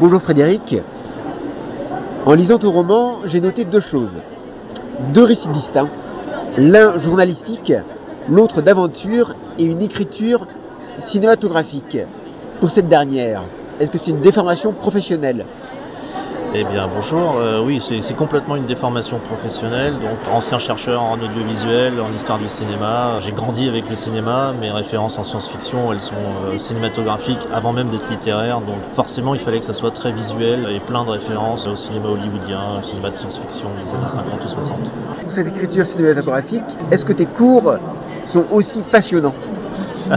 Bonjour Frédéric. En lisant ton roman, j'ai noté deux choses. Deux récits distincts. L'un journalistique, l'autre d'aventure et une écriture cinématographique. Pour cette dernière, est-ce que c'est une déformation professionnelle? Eh bien bonjour, euh, oui c'est complètement une déformation professionnelle, donc ancien chercheur en audiovisuel, en histoire du cinéma, j'ai grandi avec le cinéma, mes références en science-fiction elles sont euh, cinématographiques avant même d'être littéraires, donc forcément il fallait que ça soit très visuel et plein de références au cinéma hollywoodien, au cinéma de science-fiction des années 50 ou 60. Pour cette écriture cinématographique, est-ce que tes cours sont aussi passionnants?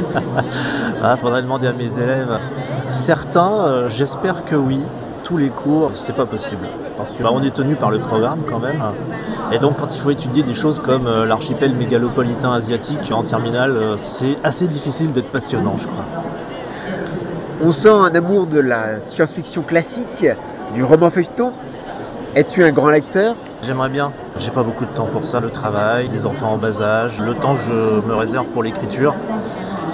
Ah, faudrait demander à mes élèves. Certains, euh, j'espère que oui tous les cours, c'est pas possible. Parce que bah, on est tenu par le programme quand même. Et donc quand il faut étudier des choses comme euh, l'archipel mégalopolitain asiatique en terminale, euh, c'est assez difficile d'être passionnant, je crois. On sent un amour de la science-fiction classique, du roman feuilleton. Es-tu un grand lecteur? J'aimerais bien. J'ai pas beaucoup de temps pour ça, le travail, les enfants en bas âge, le temps que je me réserve pour l'écriture.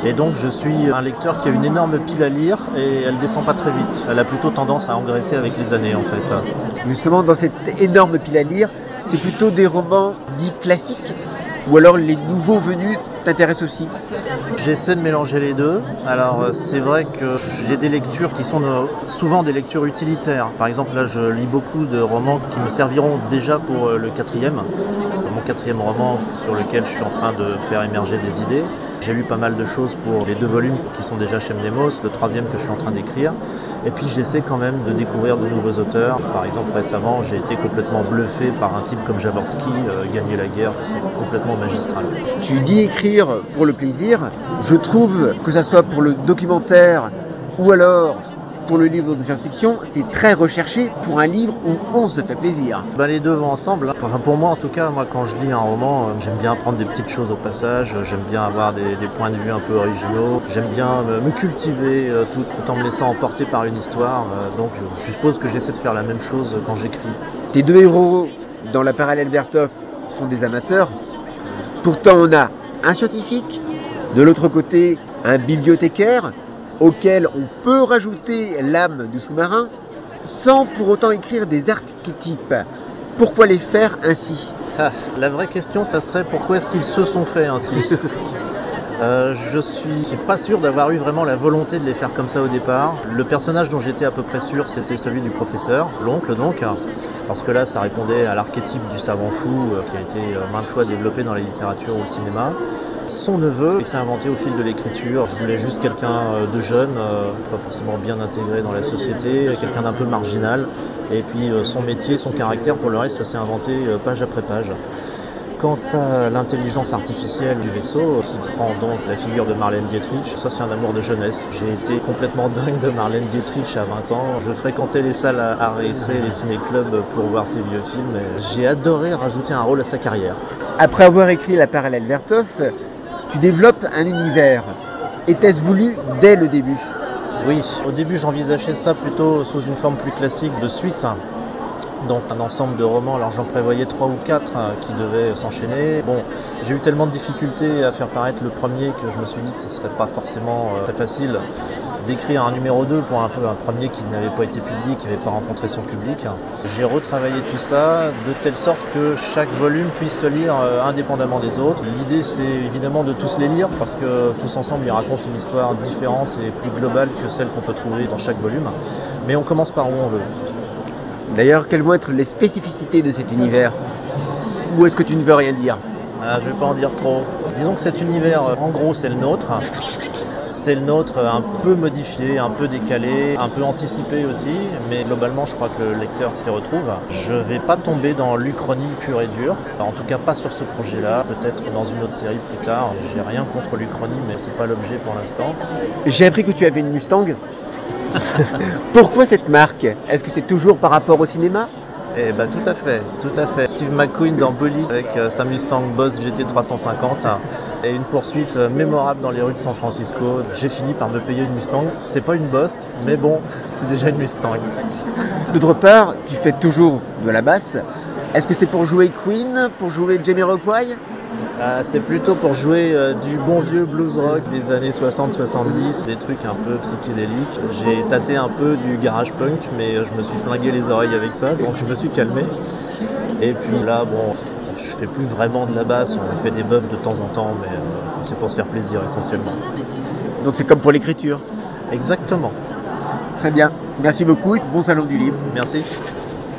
Et donc je suis un lecteur qui a une énorme pile à lire et elle descend pas très vite. Elle a plutôt tendance à engraisser avec les années en fait. Justement dans cette énorme pile à lire, c'est plutôt des romans dits classiques ou alors les nouveaux venus t'intéressent aussi J'essaie de mélanger les deux. Alors euh, c'est vrai que j'ai des lectures qui sont souvent des lectures utilitaires. Par exemple là je lis beaucoup de romans qui me serviront déjà pour euh, le quatrième. Mon quatrième roman sur lequel je suis en train de faire émerger des idées. J'ai lu pas mal de choses pour les deux volumes qui sont déjà chez Mnemos, le troisième que je suis en train d'écrire. Et puis j'essaie quand même de découvrir de nouveaux auteurs. Par exemple récemment j'ai été complètement bluffé par un type comme Javorski, euh, Gagner la guerre, c'est complètement magistral. Tu dis écrire pour le plaisir. Je trouve que ça soit pour le documentaire ou alors pour le livre de science-fiction, c'est très recherché pour un livre où on se fait plaisir. Bah, les deux vont ensemble. Hein. Enfin, pour moi, en tout cas, moi, quand je lis un roman, euh, j'aime bien apprendre des petites choses au passage, j'aime bien avoir des, points de vue un peu originaux, j'aime bien me, cultiver euh, tout, en me laissant emporter par une histoire. Euh, donc, je, suppose que j'essaie de faire la même chose quand j'écris. Tes deux héros dans la parallèle Vertov sont des amateurs. Pourtant, on a un scientifique, de l'autre côté un bibliothécaire auquel on peut rajouter l'âme du sous-marin sans pour autant écrire des archétypes. Pourquoi les faire ainsi? Ah, La vraie question, ça serait pourquoi est-ce qu'ils se sont faits ainsi? Euh, je suis pas sûr d'avoir eu vraiment la volonté de les faire comme ça au départ. Le personnage dont j'étais à peu près sûr, c'était celui du professeur, l'oncle donc, parce que là, ça répondait à l'archétype du savant fou euh, qui a été euh, maintes fois développé dans la littérature ou le cinéma. Son neveu, il s'est inventé au fil de l'écriture. Je voulais juste quelqu'un de jeune, pas forcément bien intégré dans la société, quelqu'un d'un peu marginal. Et puis son métier, son caractère, pour le reste, ça s'est inventé page après page. Quant à l'intelligence artificielle du vaisseau, qui prend donc la figure de Marlène Dietrich, ça c'est un amour de jeunesse. J'ai été complètement dingue de Marlène Dietrich à 20 ans. Je fréquentais les salles à essai, les ciné-clubs pour voir ses vieux films. J'ai adoré rajouter un rôle à sa carrière. Après avoir écrit La parallèle Vertov, tu développes un univers. Était-ce voulu dès le début? Oui, au début j'envisageais ça plutôt sous une forme plus classique de suite donc un ensemble de romans. Alors j'en prévoyais trois ou quatre hein, qui devaient s'enchaîner. Bon, j'ai eu tellement de difficultés à faire paraître le premier que je me suis dit que ce serait pas forcément euh, très facile d'écrire un numéro 2 pour un peu un premier qui n'avait pas été publié, qui n'avait pas rencontré son public. J'ai retravaillé tout ça de telle sorte que chaque volume puisse se lire euh, indépendamment des autres. L'idée c'est évidemment de tous les lire parce que tous ensemble ils racontent une histoire différente et plus globale que celle qu'on peut trouver dans chaque volume. Mais on commence par où on veut. D'ailleurs, quelles vont être les spécificités de cet univers? Ou est-ce que tu ne veux rien dire? Ah, Je ne vais pas en dire trop. Disons que cet univers, euh, en gros, c'est le nôtre. C'est le nôtre un peu modifié, un peu décalé, un peu anticipé aussi, mais globalement je crois que le lecteur s'y retrouve. Je ne vais pas tomber dans l'Uchronie pure et dure, en tout cas pas sur ce projet-là, peut-être dans une autre série plus tard. J'ai rien contre l'Uchronie, mais c'est pas l'objet pour l'instant. J'ai appris que tu avais une Mustang Pourquoi cette marque? Est-ce que c'est toujours par rapport au cinéma? Eh ben tout à fait, tout à fait. Steve McQueen dans Bully avec euh, sa Mustang Boss GT 350 et une poursuite euh, mémorable dans les rues de San Francisco. J'ai fini par me payer une Mustang. C'est pas une Boss, mais bon, c'est déjà une Mustang. D'autre part, tu fais toujours de la basse. Est-ce que c'est pour jouer Queen, pour jouer Jamie Rockway Ah, c'est plutôt pour jouer euh, du bon vieux blues rock des années 60-70, des trucs un peu psychédéliques. J'ai tâté un peu du garage punk, mais je me suis flingué les oreilles avec ça, donc je me suis calmé. Et puis là, bon, je fais plus vraiment de la basse, on fait des buffs de temps en temps, mais euh, c'est pour se faire plaisir essentiellement. Donc c'est comme pour l'écriture Exactement. Très bien. Merci beaucoup. Bon salon du livre. Merci.